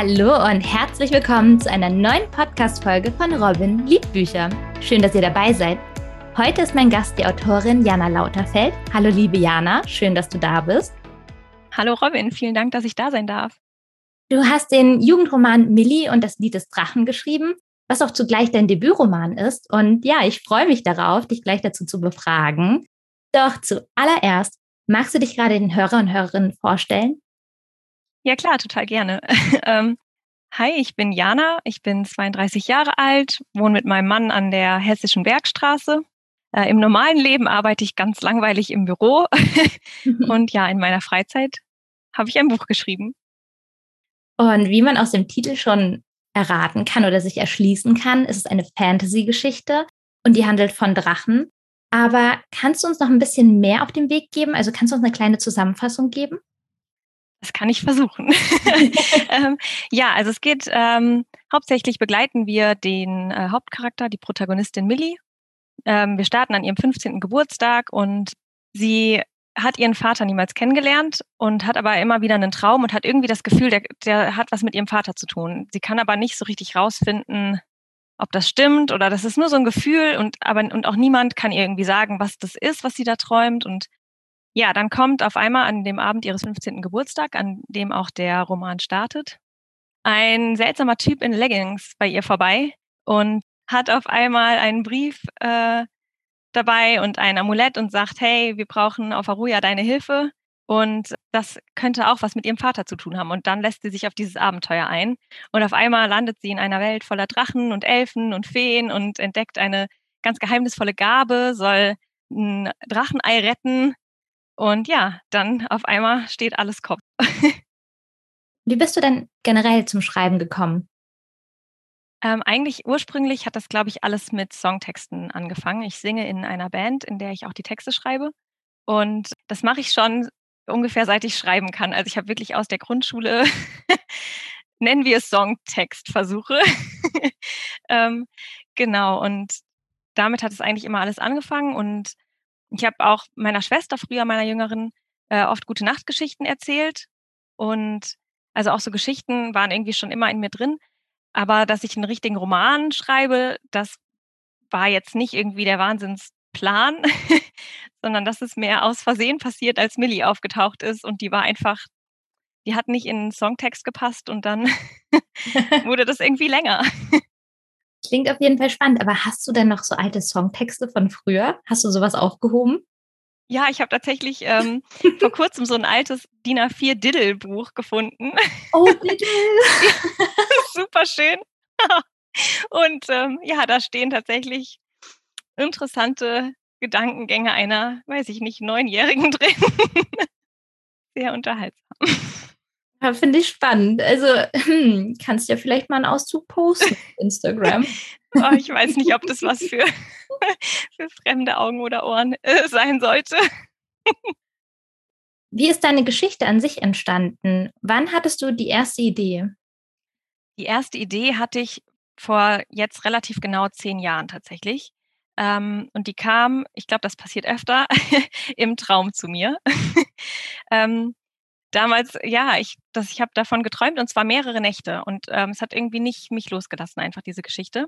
Hallo und herzlich willkommen zu einer neuen Podcast-Folge von Robin Liebbücher. Schön, dass ihr dabei seid. Heute ist mein Gast die Autorin Jana Lauterfeld. Hallo, liebe Jana, schön, dass du da bist. Hallo, Robin, vielen Dank, dass ich da sein darf. Du hast den Jugendroman Millie und das Lied des Drachen geschrieben, was auch zugleich dein Debütroman ist. Und ja, ich freue mich darauf, dich gleich dazu zu befragen. Doch zuallererst, magst du dich gerade den Hörer und Hörerinnen vorstellen? Ja, klar, total gerne. ähm, hi, ich bin Jana, ich bin 32 Jahre alt, wohne mit meinem Mann an der Hessischen Bergstraße. Äh, Im normalen Leben arbeite ich ganz langweilig im Büro und ja, in meiner Freizeit habe ich ein Buch geschrieben. Und wie man aus dem Titel schon erraten kann oder sich erschließen kann, ist es eine Fantasy-Geschichte und die handelt von Drachen. Aber kannst du uns noch ein bisschen mehr auf den Weg geben? Also kannst du uns eine kleine Zusammenfassung geben? Das kann ich versuchen. ähm, ja, also es geht ähm, hauptsächlich begleiten wir den äh, Hauptcharakter, die Protagonistin Millie. Ähm, wir starten an ihrem 15. Geburtstag und sie hat ihren Vater niemals kennengelernt und hat aber immer wieder einen Traum und hat irgendwie das Gefühl, der, der hat was mit ihrem Vater zu tun. Sie kann aber nicht so richtig rausfinden, ob das stimmt oder das ist nur so ein Gefühl und aber und auch niemand kann ihr irgendwie sagen, was das ist, was sie da träumt und ja, dann kommt auf einmal an dem Abend ihres 15. Geburtstag, an dem auch der Roman startet, ein seltsamer Typ in Leggings bei ihr vorbei und hat auf einmal einen Brief äh, dabei und ein Amulett und sagt, hey, wir brauchen auf Aruya deine Hilfe. Und das könnte auch was mit ihrem Vater zu tun haben. Und dann lässt sie sich auf dieses Abenteuer ein. Und auf einmal landet sie in einer Welt voller Drachen und Elfen und Feen und entdeckt eine ganz geheimnisvolle Gabe, soll ein Drachenei retten und ja, dann auf einmal steht alles Kopf. Wie bist du denn generell zum Schreiben gekommen? Ähm, eigentlich ursprünglich hat das, glaube ich, alles mit Songtexten angefangen. Ich singe in einer Band, in der ich auch die Texte schreibe. Und das mache ich schon ungefähr seit ich schreiben kann. Also ich habe wirklich aus der Grundschule, nennen wir es Songtextversuche. ähm, genau, und damit hat es eigentlich immer alles angefangen. Und ich habe auch meiner Schwester, früher meiner Jüngeren, äh, oft gute Nachtgeschichten erzählt. Und also auch so Geschichten waren irgendwie schon immer in mir drin. Aber dass ich einen richtigen Roman schreibe, das war jetzt nicht irgendwie der Wahnsinnsplan, sondern das ist mehr aus Versehen passiert, als Millie aufgetaucht ist. Und die war einfach, die hat nicht in den Songtext gepasst und dann wurde das irgendwie länger. Klingt auf jeden Fall spannend. Aber hast du denn noch so alte Songtexte von früher? Hast du sowas aufgehoben? Ja, ich habe tatsächlich ähm, vor kurzem so ein altes DIN A4 Diddle-Buch gefunden. Oh, Diddle! Super schön. Und ähm, ja, da stehen tatsächlich interessante Gedankengänge einer, weiß ich nicht, Neunjährigen drin. Sehr unterhaltsam. Ja, Finde ich spannend. Also hm, kannst du ja vielleicht mal einen Auszug posten auf Instagram. oh, ich weiß nicht, ob das was für, für fremde Augen oder Ohren äh, sein sollte. Wie ist deine Geschichte an sich entstanden? Wann hattest du die erste Idee? Die erste Idee hatte ich vor jetzt relativ genau zehn Jahren tatsächlich. Ähm, und die kam, ich glaube, das passiert öfter, im Traum zu mir. ähm, damals, ja, ich, das, ich habe davon geträumt und zwar mehrere Nächte. Und ähm, es hat irgendwie nicht mich losgelassen, einfach diese Geschichte.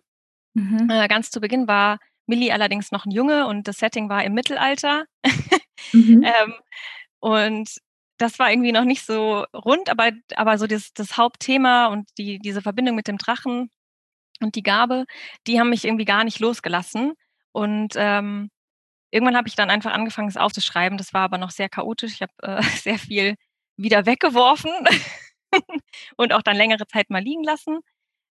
Mhm. Äh, ganz zu Beginn war Millie allerdings noch ein Junge und das Setting war im Mittelalter. mhm. ähm, und das war irgendwie noch nicht so rund, aber, aber so das, das Hauptthema und die, diese Verbindung mit dem Drachen und die Gabe, die haben mich irgendwie gar nicht losgelassen. Und ähm, irgendwann habe ich dann einfach angefangen, es aufzuschreiben. Das war aber noch sehr chaotisch. Ich habe äh, sehr viel wieder weggeworfen und auch dann längere Zeit mal liegen lassen.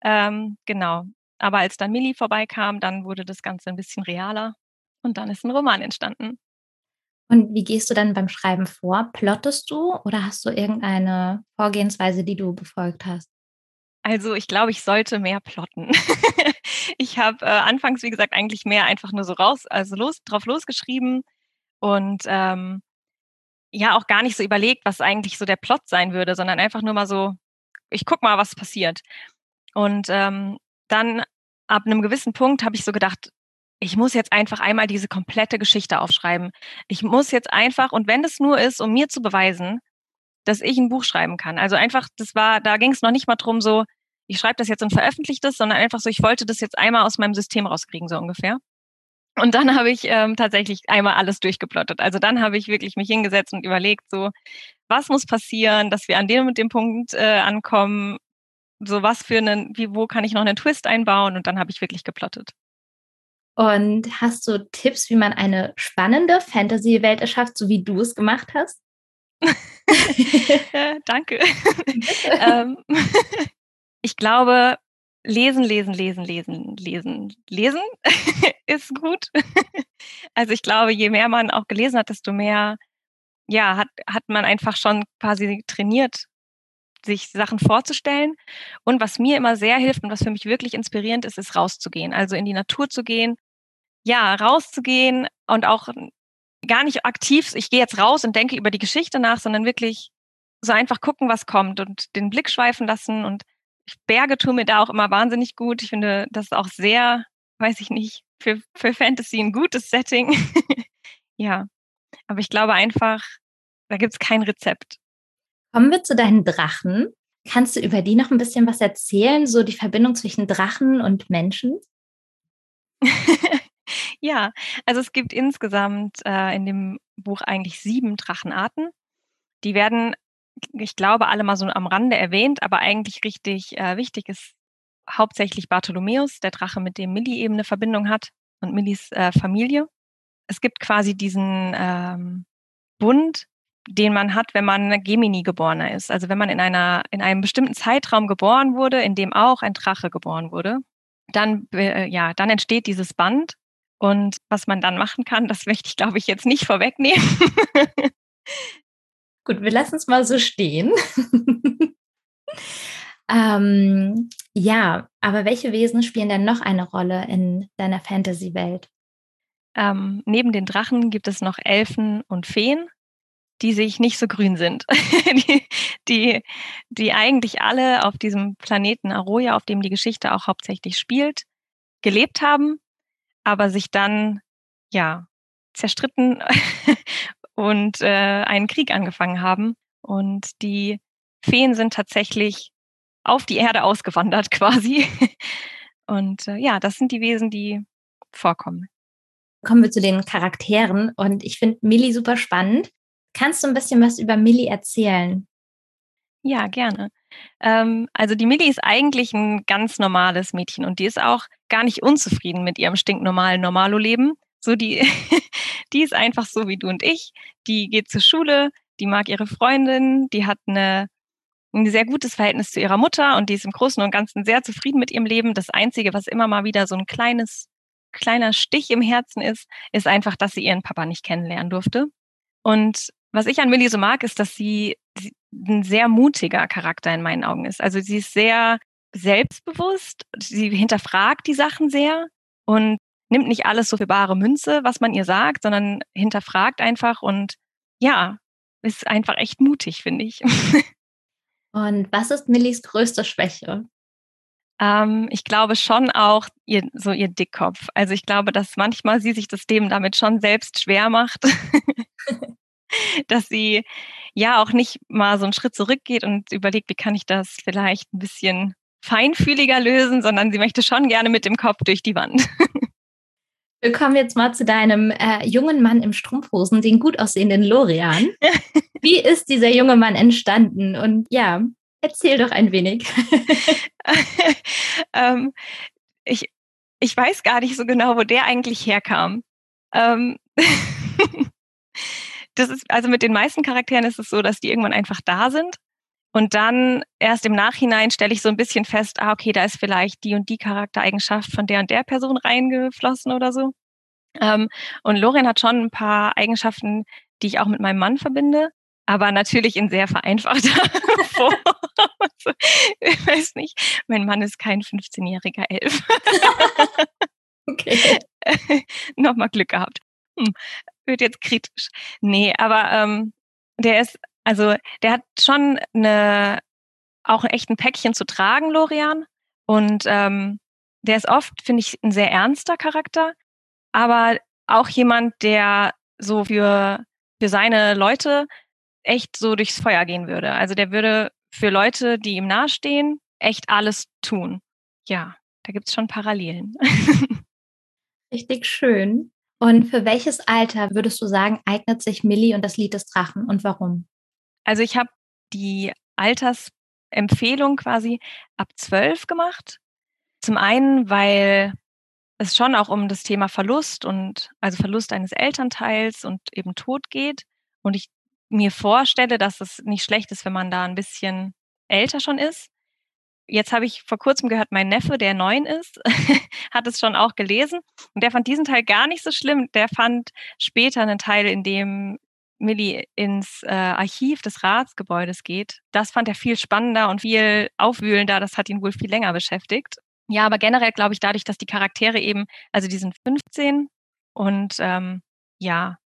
Ähm, genau. Aber als dann Millie vorbeikam, dann wurde das Ganze ein bisschen realer und dann ist ein Roman entstanden. Und wie gehst du dann beim Schreiben vor? Plottest du oder hast du irgendeine Vorgehensweise, die du befolgt hast? Also ich glaube, ich sollte mehr plotten. ich habe äh, anfangs, wie gesagt, eigentlich mehr einfach nur so raus, also los, drauf losgeschrieben und ähm, ja auch gar nicht so überlegt, was eigentlich so der Plot sein würde, sondern einfach nur mal so, ich guck mal, was passiert. Und ähm, dann ab einem gewissen Punkt habe ich so gedacht, ich muss jetzt einfach einmal diese komplette Geschichte aufschreiben. Ich muss jetzt einfach, und wenn es nur ist, um mir zu beweisen, dass ich ein Buch schreiben kann. Also einfach, das war, da ging es noch nicht mal drum, so, ich schreibe das jetzt und veröffentliche das, sondern einfach so, ich wollte das jetzt einmal aus meinem System rauskriegen, so ungefähr. Und dann habe ich ähm, tatsächlich einmal alles durchgeplottet. Also dann habe ich wirklich mich hingesetzt und überlegt, so, was muss passieren, dass wir an dem und dem Punkt äh, ankommen, so was für einen, wie, wo kann ich noch einen Twist einbauen und dann habe ich wirklich geplottet. Und hast du Tipps, wie man eine spannende Fantasy-Welt erschafft, so wie du es gemacht hast? äh, danke. ähm, ich glaube, lesen, lesen, lesen, lesen, lesen, lesen ist gut. also ich glaube, je mehr man auch gelesen hat, desto mehr, ja, hat, hat man einfach schon quasi trainiert, sich Sachen vorzustellen. Und was mir immer sehr hilft und was für mich wirklich inspirierend ist, ist rauszugehen. Also in die Natur zu gehen. Ja, rauszugehen und auch gar nicht aktiv, ich gehe jetzt raus und denke über die Geschichte nach, sondern wirklich so einfach gucken, was kommt und den Blick schweifen lassen. Und Berge tun mir da auch immer wahnsinnig gut. Ich finde das auch sehr, weiß ich nicht, für, für Fantasy ein gutes Setting. ja, aber ich glaube einfach, da gibt es kein Rezept. Kommen wir zu deinen Drachen. Kannst du über die noch ein bisschen was erzählen, so die Verbindung zwischen Drachen und Menschen? ja, also es gibt insgesamt äh, in dem Buch eigentlich sieben Drachenarten. Die werden, ich glaube, alle mal so am Rande erwähnt, aber eigentlich richtig äh, wichtig ist hauptsächlich Bartholomäus, der Drache, mit dem Millie eben eine Verbindung hat und Millis äh, Familie. Es gibt quasi diesen ähm, Bund den man hat, wenn man Gemini-Geborener ist. Also wenn man in einer, in einem bestimmten Zeitraum geboren wurde, in dem auch ein Drache geboren wurde, dann, äh, ja, dann entsteht dieses Band. Und was man dann machen kann, das möchte ich, glaube ich, jetzt nicht vorwegnehmen. Gut, wir lassen es mal so stehen. ähm, ja, aber welche Wesen spielen denn noch eine Rolle in deiner Fantasy-Welt? Ähm, neben den Drachen gibt es noch Elfen und Feen die sich nicht so grün sind, die, die, die eigentlich alle auf diesem Planeten Aroya, auf dem die Geschichte auch hauptsächlich spielt, gelebt haben, aber sich dann ja zerstritten und äh, einen Krieg angefangen haben. Und die Feen sind tatsächlich auf die Erde ausgewandert quasi. Und äh, ja, das sind die Wesen, die vorkommen. Kommen wir zu den Charakteren und ich finde Millie super spannend. Kannst du ein bisschen was über Millie erzählen? Ja, gerne. Ähm, also die Millie ist eigentlich ein ganz normales Mädchen und die ist auch gar nicht unzufrieden mit ihrem stinknormalen Normalo-Leben. So die, die ist einfach so wie du und ich. Die geht zur Schule, die mag ihre Freundin, die hat eine, ein sehr gutes Verhältnis zu ihrer Mutter und die ist im Großen und Ganzen sehr zufrieden mit ihrem Leben. Das Einzige, was immer mal wieder so ein kleines, kleiner Stich im Herzen ist, ist einfach, dass sie ihren Papa nicht kennenlernen durfte. Und was ich an Millie so mag, ist, dass sie ein sehr mutiger Charakter in meinen Augen ist. Also sie ist sehr selbstbewusst, sie hinterfragt die Sachen sehr und nimmt nicht alles so für bare Münze, was man ihr sagt, sondern hinterfragt einfach und ja, ist einfach echt mutig, finde ich. Und was ist Millies größte Schwäche? Ähm, ich glaube schon auch ihr, so ihr Dickkopf. Also ich glaube, dass manchmal sie sich das Leben damit schon selbst schwer macht. dass sie ja auch nicht mal so einen Schritt zurückgeht und überlegt, wie kann ich das vielleicht ein bisschen feinfühliger lösen, sondern sie möchte schon gerne mit dem Kopf durch die Wand. Wir kommen jetzt mal zu deinem äh, jungen Mann im Strumpfhosen, den gut aussehenden Lorian. Wie ist dieser junge Mann entstanden? Und ja, erzähl doch ein wenig. ähm, ich, ich weiß gar nicht so genau, wo der eigentlich herkam. Ähm, das ist, also mit den meisten Charakteren ist es so, dass die irgendwann einfach da sind. Und dann erst im Nachhinein stelle ich so ein bisschen fest, ah, okay, da ist vielleicht die und die Charaktereigenschaft von der und der Person reingeflossen oder so. Ähm, und Lorien hat schon ein paar Eigenschaften, die ich auch mit meinem Mann verbinde, aber natürlich in sehr vereinfachter Form. ich weiß nicht, mein Mann ist kein 15-jähriger Elf. okay. Nochmal Glück gehabt. Hm wird jetzt kritisch. Nee, aber ähm, der ist, also der hat schon eine, auch echt ein Päckchen zu tragen, Lorian. Und ähm, der ist oft, finde ich, ein sehr ernster Charakter, aber auch jemand, der so für, für seine Leute echt so durchs Feuer gehen würde. Also der würde für Leute, die ihm nahestehen, echt alles tun. Ja, da gibt es schon Parallelen. Richtig schön. Und für welches Alter würdest du sagen, eignet sich Millie und das Lied des Drachen und warum? Also ich habe die Altersempfehlung quasi ab zwölf gemacht. Zum einen, weil es schon auch um das Thema Verlust und also Verlust eines Elternteils und eben Tod geht. Und ich mir vorstelle, dass es nicht schlecht ist, wenn man da ein bisschen älter schon ist. Jetzt habe ich vor kurzem gehört, mein Neffe, der neun ist, hat es schon auch gelesen und der fand diesen Teil gar nicht so schlimm. Der fand später einen Teil, in dem Millie ins äh, Archiv des Ratsgebäudes geht. Das fand er viel spannender und viel aufwühlender. Das hat ihn wohl viel länger beschäftigt. Ja, aber generell glaube ich dadurch, dass die Charaktere eben, also die sind 15 und ähm, ja,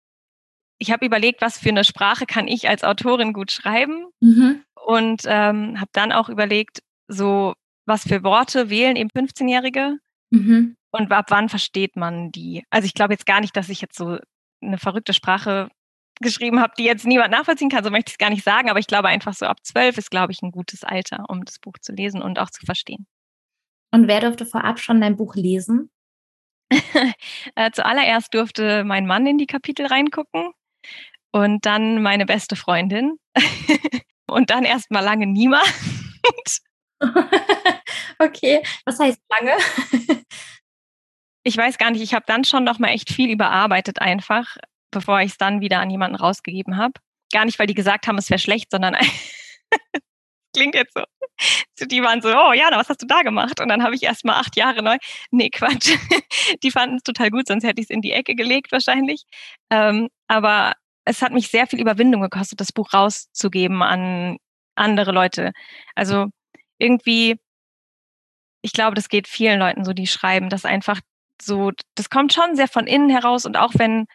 ich habe überlegt, was für eine Sprache kann ich als Autorin gut schreiben mhm. und ähm, habe dann auch überlegt, so was für Worte wählen eben 15-Jährige mhm. und ab wann versteht man die. Also ich glaube jetzt gar nicht, dass ich jetzt so eine verrückte Sprache geschrieben habe, die jetzt niemand nachvollziehen kann, so möchte ich es gar nicht sagen, aber ich glaube einfach so ab zwölf ist, glaube ich, ein gutes Alter, um das Buch zu lesen und auch zu verstehen. Und wer durfte vorab schon dein Buch lesen? äh, zuallererst durfte mein Mann in die Kapitel reingucken und dann meine beste Freundin und dann erst mal lange niemand. okay, was heißt lange? ich weiß gar nicht, ich habe dann schon noch mal echt viel überarbeitet einfach, bevor ich es dann wieder an jemanden rausgegeben habe. Gar nicht, weil die gesagt haben, es wäre schlecht, sondern klingt jetzt so. Die waren so, oh Jana, was hast du da gemacht? Und dann habe ich erst mal acht Jahre neu. Nee, Quatsch. Die fanden es total gut, sonst hätte ich es in die Ecke gelegt wahrscheinlich. Ähm, aber es hat mich sehr viel Überwindung gekostet, das Buch rauszugeben an andere Leute. Also irgendwie, ich glaube, das geht vielen Leuten so, die schreiben, dass einfach so, das kommt schon sehr von innen heraus und auch wenn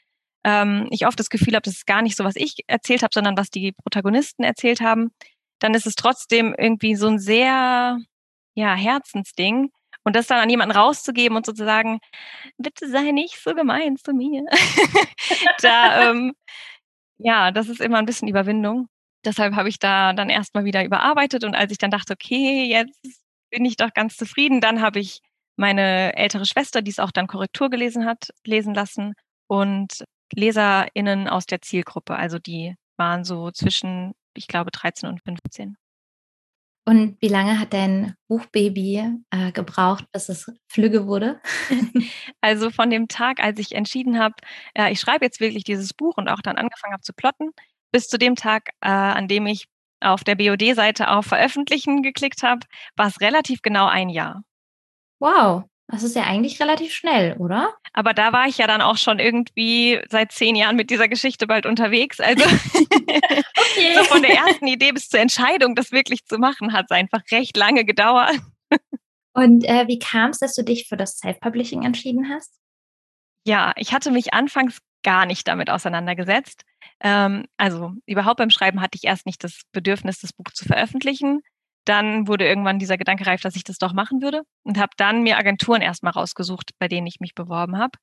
ähm, ich oft das Gefühl habe, das ist gar nicht so, was ich erzählt habe, sondern was die Protagonisten erzählt haben, dann ist es trotzdem irgendwie so ein sehr, ja, Herzensding. Und das dann an jemanden rauszugeben und sozusagen, bitte sei nicht so gemein zu mir. da, ähm, ja, das ist immer ein bisschen Überwindung. Deshalb habe ich da dann erstmal wieder überarbeitet und als ich dann dachte, okay, jetzt bin ich doch ganz zufrieden, dann habe ich meine ältere Schwester, die es auch dann Korrektur gelesen hat, lesen lassen und LeserInnen aus der Zielgruppe. Also die waren so zwischen ich glaube, 13 und 15. Und wie lange hat dein Buchbaby äh, gebraucht, bis es flügge wurde? also von dem Tag, als ich entschieden habe, äh, ich schreibe jetzt wirklich dieses Buch und auch dann angefangen habe zu plotten, bis zu dem Tag, äh, an dem ich auf der BOD-Seite auf Veröffentlichen geklickt habe, war es relativ genau ein Jahr. Wow, das ist ja eigentlich relativ schnell, oder? Aber da war ich ja dann auch schon irgendwie seit zehn Jahren mit dieser Geschichte bald unterwegs. Also okay. so von der ersten Idee bis zur Entscheidung, das wirklich zu machen, hat es einfach recht lange gedauert. Und äh, wie kam es, dass du dich für das Self-Publishing entschieden hast? Ja, ich hatte mich anfangs gar nicht damit auseinandergesetzt. Ähm, also überhaupt beim Schreiben hatte ich erst nicht das Bedürfnis, das Buch zu veröffentlichen dann wurde irgendwann dieser Gedanke reif, dass ich das doch machen würde und habe dann mir Agenturen erstmal rausgesucht, bei denen ich mich beworben habe.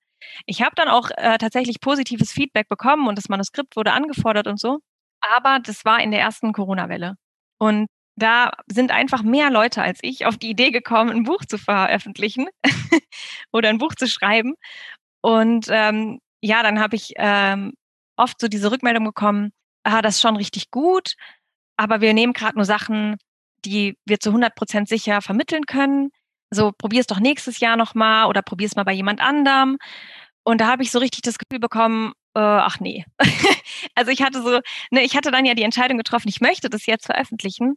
Ich habe dann auch äh, tatsächlich positives Feedback bekommen und das Manuskript wurde angefordert und so. Aber das war in der ersten Corona-Welle. Und da sind einfach mehr Leute als ich auf die Idee gekommen, ein Buch zu veröffentlichen oder ein Buch zu schreiben. Und ähm, ja, dann habe ich ähm, oft so diese Rückmeldung bekommen, ah, das ist schon richtig gut, aber wir nehmen gerade nur Sachen, die wir zu 100 Prozent sicher vermitteln können. So, probier es doch nächstes Jahr nochmal oder probier es mal bei jemand anderem. Und da habe ich so richtig das Gefühl bekommen, äh, ach nee. also ich hatte so, ne, ich hatte dann ja die Entscheidung getroffen, ich möchte das jetzt veröffentlichen.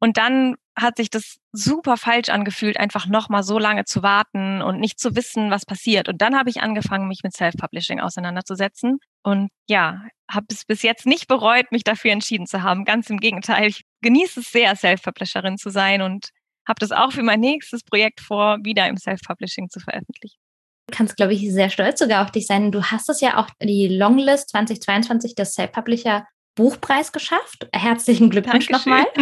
Und dann hat sich das super falsch angefühlt, einfach nochmal so lange zu warten und nicht zu wissen, was passiert. Und dann habe ich angefangen, mich mit Self-Publishing auseinanderzusetzen. Und ja, habe es bis jetzt nicht bereut, mich dafür entschieden zu haben. Ganz im Gegenteil, ich genieße es sehr, Self-Publisherin zu sein und habe das auch für mein nächstes Projekt vor, wieder im Self-Publishing zu veröffentlichen. Du kannst, glaube ich, sehr stolz sogar auf dich sein. Du hast es ja auch die Longlist 2022 des Self-Publisher Buchpreis geschafft. Herzlichen Glückwunsch nochmal.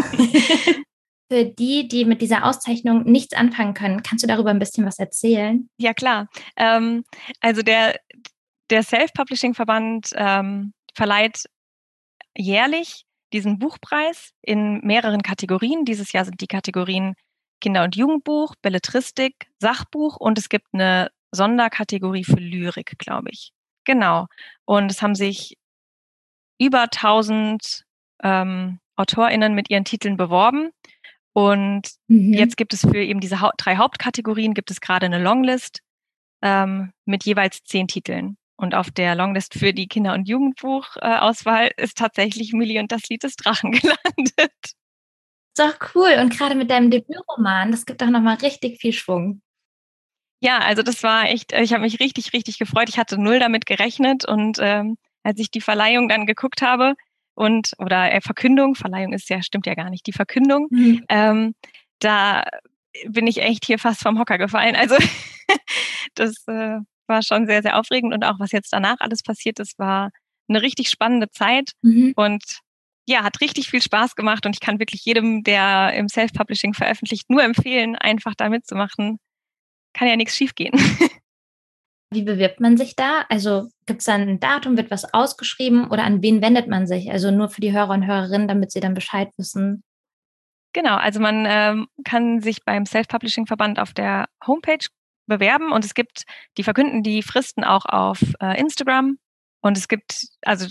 Für die, die mit dieser Auszeichnung nichts anfangen können, kannst du darüber ein bisschen was erzählen? Ja, klar. Ähm, also der, der Self-Publishing-Verband ähm, verleiht jährlich diesen Buchpreis in mehreren Kategorien. Dieses Jahr sind die Kategorien Kinder- und Jugendbuch, Belletristik, Sachbuch und es gibt eine Sonderkategorie für Lyrik, glaube ich. Genau. Und es haben sich über 1000 ähm, AutorInnen mit ihren Titeln beworben. Und mhm. jetzt gibt es für eben diese ha drei Hauptkategorien gibt es gerade eine Longlist ähm, mit jeweils zehn Titeln. Und auf der Longlist für die Kinder- und Jugendbuchauswahl ist tatsächlich Millie und das Lied des Drachen gelandet. Doch cool. Und gerade mit deinem Debütroman, das gibt doch nochmal richtig viel Schwung. Ja, also das war echt, ich habe mich richtig, richtig gefreut. Ich hatte null damit gerechnet und ähm, als ich die Verleihung dann geguckt habe und oder äh, Verkündung, Verleihung ist ja, stimmt ja gar nicht, die Verkündung, mhm. ähm, da bin ich echt hier fast vom Hocker gefallen. Also das äh, war schon sehr, sehr aufregend und auch was jetzt danach alles passiert ist, war eine richtig spannende Zeit mhm. und ja, hat richtig viel Spaß gemacht und ich kann wirklich jedem, der im Self-Publishing veröffentlicht, nur empfehlen, einfach da mitzumachen. Kann ja nichts schiefgehen. Wie bewirbt man sich da? Also gibt es dann ein Datum, wird was ausgeschrieben oder an wen wendet man sich? Also nur für die Hörer und Hörerinnen, damit sie dann Bescheid wissen. Genau, also man ähm, kann sich beim Self-Publishing-Verband auf der Homepage bewerben und es gibt, die verkünden die Fristen auch auf äh, Instagram und es gibt also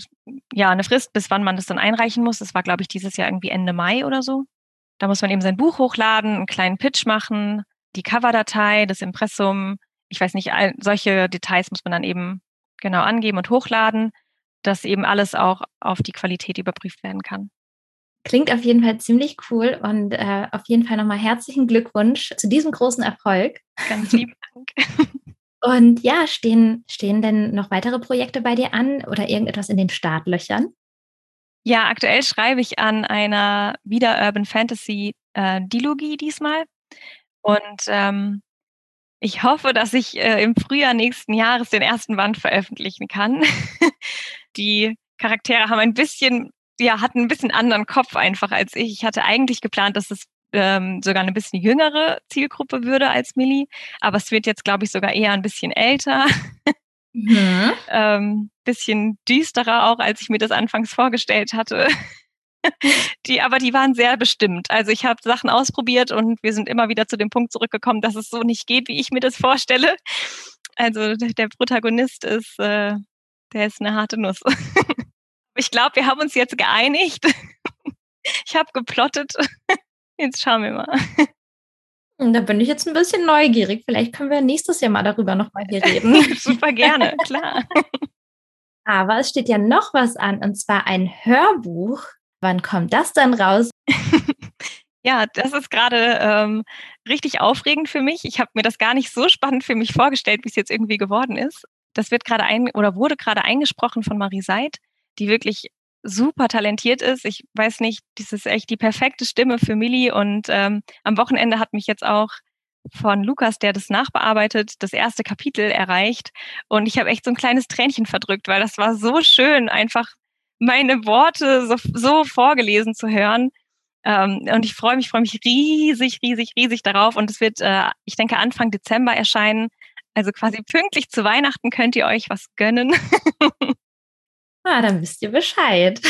ja eine Frist, bis wann man das dann einreichen muss. Das war, glaube ich, dieses Jahr irgendwie Ende Mai oder so. Da muss man eben sein Buch hochladen, einen kleinen Pitch machen, die Coverdatei, das Impressum, ich weiß nicht, solche Details muss man dann eben genau angeben und hochladen, dass eben alles auch auf die Qualität überprüft werden kann. Klingt auf jeden Fall ziemlich cool und äh, auf jeden Fall nochmal herzlichen Glückwunsch zu diesem großen Erfolg. Ganz lieben Dank. Und ja, stehen, stehen denn noch weitere Projekte bei dir an oder irgendetwas in den Startlöchern? Ja, aktuell schreibe ich an einer wieder Urban Fantasy äh, Dilogie diesmal. Und ähm, ich hoffe, dass ich äh, im Frühjahr nächsten Jahres den ersten Band veröffentlichen kann. die Charaktere haben ein bisschen, ja, hatten ein bisschen anderen Kopf einfach als ich. Ich hatte eigentlich geplant, dass es ähm, sogar eine bisschen jüngere Zielgruppe würde als Millie, aber es wird jetzt, glaube ich, sogar eher ein bisschen älter. Mhm. ähm, bisschen düsterer auch, als ich mir das anfangs vorgestellt hatte. die, aber die waren sehr bestimmt. Also ich habe Sachen ausprobiert und wir sind immer wieder zu dem Punkt zurückgekommen, dass es so nicht geht, wie ich mir das vorstelle. Also der Protagonist ist, äh, der ist eine harte Nuss. ich glaube, wir haben uns jetzt geeinigt. ich habe geplottet. Jetzt schauen wir mal. Da bin ich jetzt ein bisschen neugierig. Vielleicht können wir nächstes Jahr mal darüber nochmal hier reden. Super gerne, klar. Aber es steht ja noch was an, und zwar ein Hörbuch Wann kommt das dann raus? ja, das ist gerade ähm, richtig aufregend für mich. Ich habe mir das gar nicht so spannend für mich vorgestellt, wie es jetzt irgendwie geworden ist. Das wird gerade ein oder wurde gerade eingesprochen von Marie Seid, die wirklich super talentiert ist. Ich weiß nicht, das ist echt die perfekte Stimme für Millie. Und ähm, am Wochenende hat mich jetzt auch von Lukas, der das nachbearbeitet, das erste Kapitel erreicht. Und ich habe echt so ein kleines Tränchen verdrückt, weil das war so schön, einfach meine Worte so, so vorgelesen zu hören. Ähm, und ich freue mich, freue mich riesig, riesig, riesig darauf. Und es wird, äh, ich denke, Anfang Dezember erscheinen. Also quasi pünktlich zu Weihnachten könnt ihr euch was gönnen. ah, dann wisst ihr Bescheid.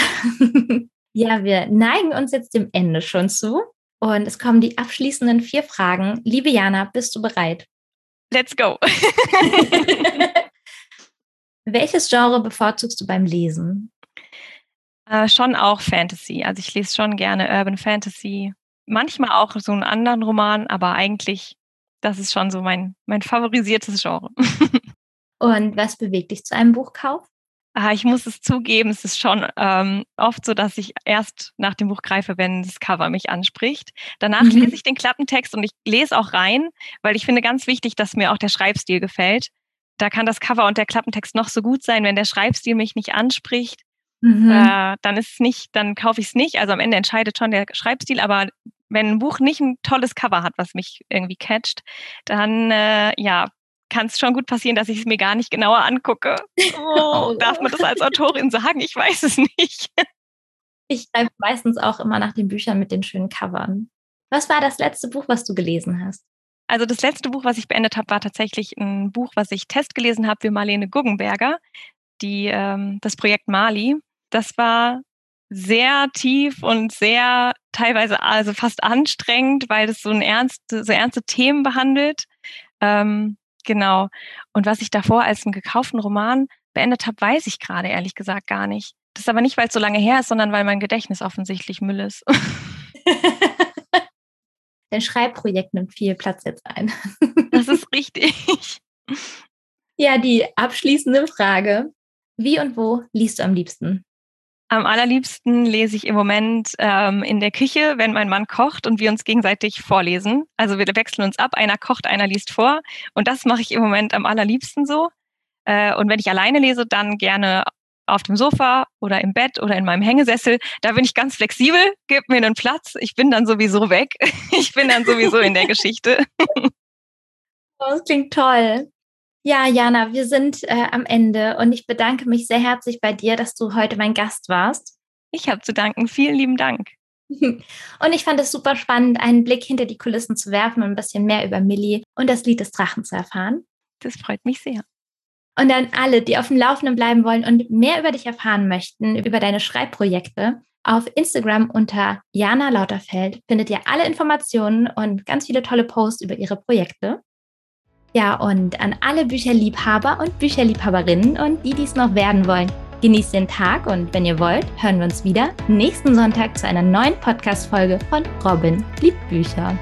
ja, wir neigen uns jetzt dem Ende schon zu. Und es kommen die abschließenden vier Fragen. Liebe Jana, bist du bereit? Let's go. Welches Genre bevorzugst du beim Lesen? Äh, schon auch Fantasy. Also ich lese schon gerne Urban Fantasy. Manchmal auch so einen anderen Roman, aber eigentlich, das ist schon so mein, mein favorisiertes Genre. Und was bewegt dich zu einem Buchkauf? Ah, ich muss es zugeben, es ist schon ähm, oft so, dass ich erst nach dem Buch greife, wenn das Cover mich anspricht. Danach mhm. lese ich den Klappentext und ich lese auch rein, weil ich finde ganz wichtig, dass mir auch der Schreibstil gefällt. Da kann das Cover und der Klappentext noch so gut sein, wenn der Schreibstil mich nicht anspricht, Mhm. Äh, dann ist es nicht, dann kaufe ich es nicht. Also am Ende entscheidet schon der Schreibstil, aber wenn ein Buch nicht ein tolles Cover hat, was mich irgendwie catcht, dann äh, ja, kann es schon gut passieren, dass ich es mir gar nicht genauer angucke. Oh, darf man das als Autorin sagen? Ich weiß es nicht. Ich schreibe meistens auch immer nach den Büchern mit den schönen Covern. Was war das letzte Buch, was du gelesen hast? Also das letzte Buch, was ich beendet habe, war tatsächlich ein Buch, was ich Test gelesen habe für Marlene Guggenberger, die ähm, das Projekt Mali das war sehr tief und sehr teilweise also fast anstrengend, weil es so ein ernste, so ernste Themen behandelt. Ähm, genau. Und was ich davor als einen gekauften Roman beendet habe, weiß ich gerade ehrlich gesagt gar nicht. Das ist aber nicht, weil es so lange her ist, sondern weil mein Gedächtnis offensichtlich Müll ist. Dein Schreibprojekt nimmt viel Platz jetzt ein. das ist richtig. Ja, die abschließende Frage. Wie und wo liest du am liebsten? Am allerliebsten lese ich im Moment ähm, in der Küche, wenn mein Mann kocht und wir uns gegenseitig vorlesen. Also wir wechseln uns ab, einer kocht, einer liest vor. Und das mache ich im Moment am allerliebsten so. Äh, und wenn ich alleine lese, dann gerne auf dem Sofa oder im Bett oder in meinem Hängesessel. Da bin ich ganz flexibel, gib mir einen Platz. Ich bin dann sowieso weg. Ich bin dann sowieso in der Geschichte. Das klingt toll. Ja, Jana, wir sind äh, am Ende und ich bedanke mich sehr herzlich bei dir, dass du heute mein Gast warst. Ich habe zu danken. Vielen lieben Dank. Und ich fand es super spannend, einen Blick hinter die Kulissen zu werfen und ein bisschen mehr über Millie und das Lied des Drachen zu erfahren. Das freut mich sehr. Und an alle, die auf dem Laufenden bleiben wollen und mehr über dich erfahren möchten, über deine Schreibprojekte, auf Instagram unter Jana Lauterfeld findet ihr alle Informationen und ganz viele tolle Posts über ihre Projekte. Ja, und an alle Bücherliebhaber und Bücherliebhaberinnen und die, die es noch werden wollen, genießt den Tag und wenn ihr wollt, hören wir uns wieder nächsten Sonntag zu einer neuen Podcast-Folge von Robin liebt Bücher.